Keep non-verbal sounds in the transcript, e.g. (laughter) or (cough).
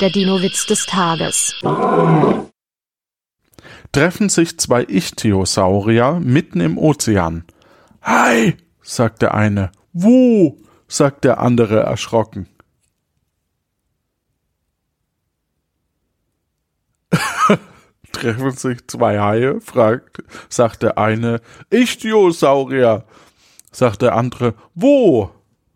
Der Dino-Witz des Tages. Treffen sich zwei Ichthyosaurier mitten im Ozean. Hi, sagt der eine. Wo? sagt der andere erschrocken. (laughs) Treffen sich zwei Haie, fragt, sagt der eine. Ichthyosaurier, sagt der andere. Wo?